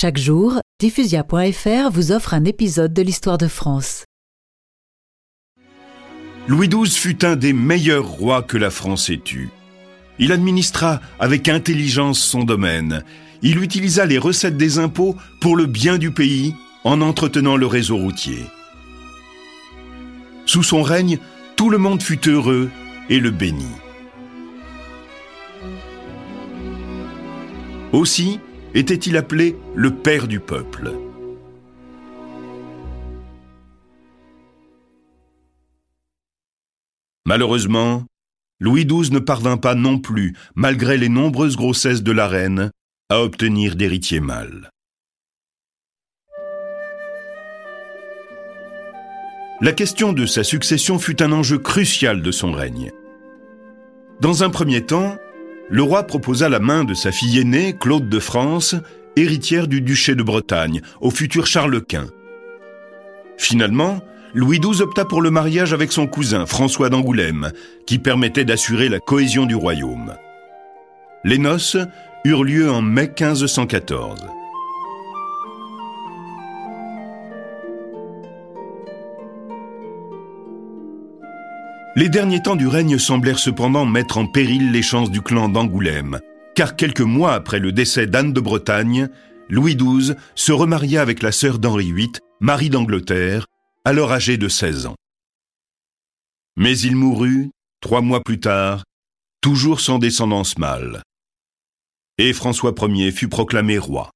Chaque jour, diffusia.fr vous offre un épisode de l'histoire de France. Louis XII fut un des meilleurs rois que la France ait eu. Il administra avec intelligence son domaine. Il utilisa les recettes des impôts pour le bien du pays en entretenant le réseau routier. Sous son règne, tout le monde fut heureux et le bénit. Aussi était-il appelé le père du peuple. Malheureusement, Louis XII ne parvint pas non plus, malgré les nombreuses grossesses de la reine, à obtenir d'héritier mâle. La question de sa succession fut un enjeu crucial de son règne. Dans un premier temps, le roi proposa la main de sa fille aînée, Claude de France, héritière du duché de Bretagne, au futur Charles Quint. Finalement, Louis XII opta pour le mariage avec son cousin, François d'Angoulême, qui permettait d'assurer la cohésion du royaume. Les noces eurent lieu en mai 1514. Les derniers temps du règne semblèrent cependant mettre en péril les chances du clan d'Angoulême, car quelques mois après le décès d'Anne de Bretagne, Louis XII se remaria avec la sœur d'Henri VIII, Marie d'Angleterre, alors âgée de 16 ans. Mais il mourut, trois mois plus tard, toujours sans descendance mâle. Et François Ier fut proclamé roi.